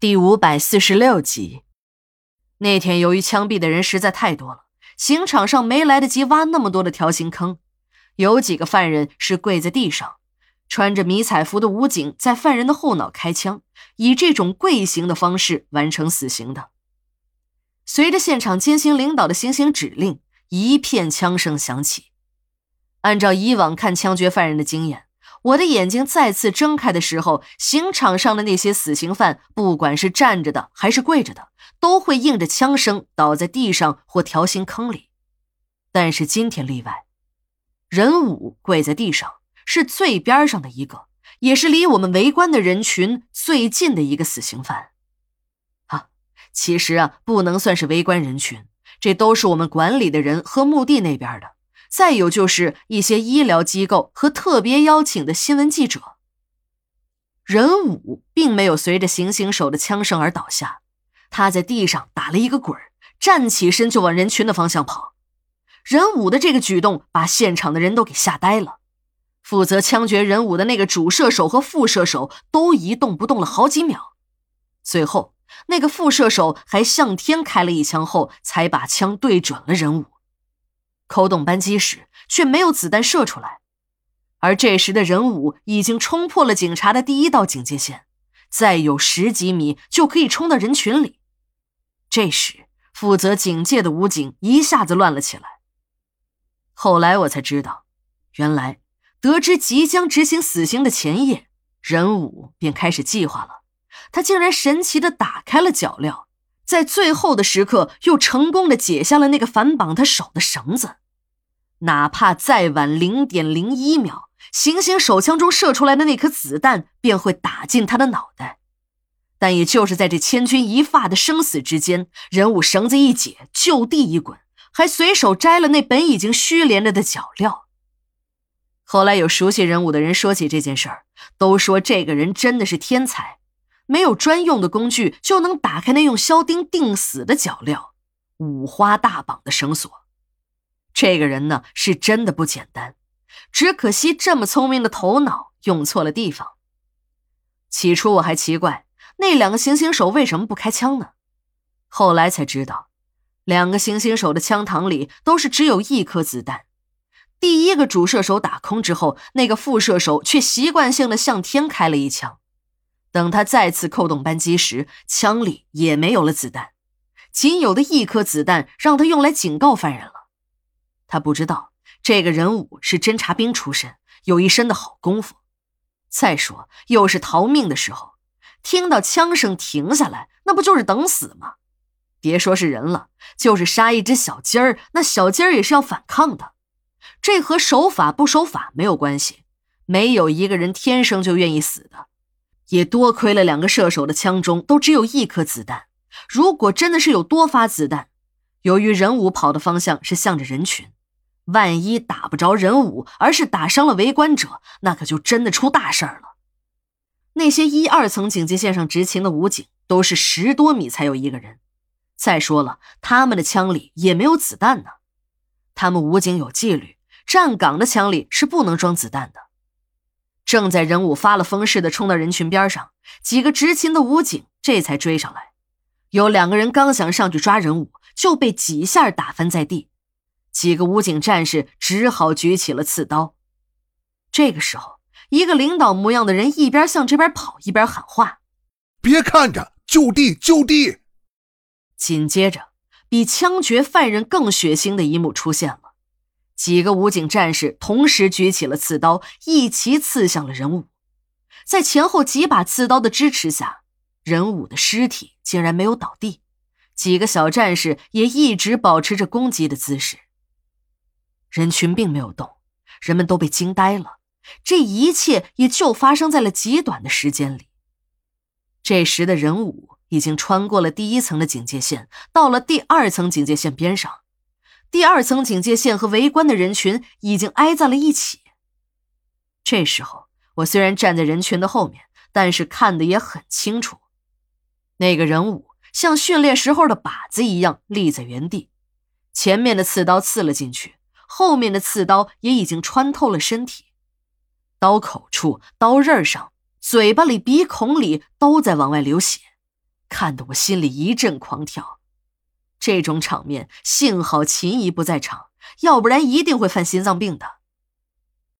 第五百四十六集，那天由于枪毙的人实在太多了，刑场上没来得及挖那么多的条形坑，有几个犯人是跪在地上，穿着迷彩服的武警在犯人的后脑开枪，以这种跪行的方式完成死刑的。随着现场监刑领导的行刑指令，一片枪声响起。按照以往看枪决犯人的经验。我的眼睛再次睁开的时候，刑场上的那些死刑犯，不管是站着的还是跪着的，都会应着枪声倒在地上或条形坑里。但是今天例外，任武跪在地上，是最边上的一个，也是离我们围观的人群最近的一个死刑犯。啊，其实啊，不能算是围观人群，这都是我们管理的人和墓地那边的。再有就是一些医疗机构和特别邀请的新闻记者。任武并没有随着行刑手的枪声而倒下，他在地上打了一个滚站起身就往人群的方向跑。任武的这个举动把现场的人都给吓呆了。负责枪决任武的那个主射手和副射手都一动不动了好几秒，最后那个副射手还向天开了一枪后，才把枪对准了任武。扣动扳机时，却没有子弹射出来，而这时的任武已经冲破了警察的第一道警戒线，再有十几米就可以冲到人群里。这时，负责警戒的武警一下子乱了起来。后来我才知道，原来得知即将执行死刑的前夜，任武便开始计划了。他竟然神奇的打开了脚镣，在最后的时刻又成功的解下了那个反绑他手的绳子。哪怕再晚零点零一秒，行刑手枪中射出来的那颗子弹便会打进他的脑袋。但也就是在这千钧一发的生死之间，人物绳子一解，就地一滚，还随手摘了那本已经虚连着的脚镣。后来有熟悉人物的人说起这件事儿，都说这个人真的是天才，没有专用的工具就能打开那用销钉钉死的脚镣，五花大绑的绳索。这个人呢，是真的不简单，只可惜这么聪明的头脑用错了地方。起初我还奇怪那两个行刑手为什么不开枪呢，后来才知道，两个行刑手的枪膛里都是只有一颗子弹。第一个主射手打空之后，那个副射手却习惯性的向天开了一枪。等他再次扣动扳机时，枪里也没有了子弹，仅有的一颗子弹让他用来警告犯人了。他不知道这个人物是侦察兵出身，有一身的好功夫。再说，又是逃命的时候，听到枪声停下来，那不就是等死吗？别说是人了，就是杀一只小鸡儿，那小鸡儿也是要反抗的。这和守法不守法没有关系，没有一个人天生就愿意死的。也多亏了两个射手的枪中都只有一颗子弹，如果真的是有多发子弹，由于人武跑的方向是向着人群。万一打不着人武，而是打伤了围观者，那可就真的出大事儿了。那些一二层警戒线上执勤的武警都是十多米才有一个人。再说了，他们的枪里也没有子弹呢。他们武警有纪律，站岗的枪里是不能装子弹的。正在人武发了疯似的冲到人群边上，几个执勤的武警这才追上来。有两个人刚想上去抓人武，就被几下打翻在地。几个武警战士只好举起了刺刀。这个时候，一个领导模样的人一边向这边跑，一边喊话：“别看着，就地，就地！”紧接着，比枪决犯人更血腥的一幕出现了：几个武警战士同时举起了刺刀，一齐刺向了任武。在前后几把刺刀的支持下，任武的尸体竟然没有倒地，几个小战士也一直保持着攻击的姿势。人群并没有动，人们都被惊呆了。这一切也就发生在了极短的时间里。这时的人武已经穿过了第一层的警戒线，到了第二层警戒线边上。第二层警戒线和围观的人群已经挨在了一起。这时候，我虽然站在人群的后面，但是看得也很清楚。那个人物像训练时候的靶子一样立在原地，前面的刺刀刺了进去。后面的刺刀也已经穿透了身体，刀口处、刀刃上、嘴巴里、鼻孔里都在往外流血，看得我心里一阵狂跳。这种场面，幸好秦姨不在场，要不然一定会犯心脏病的。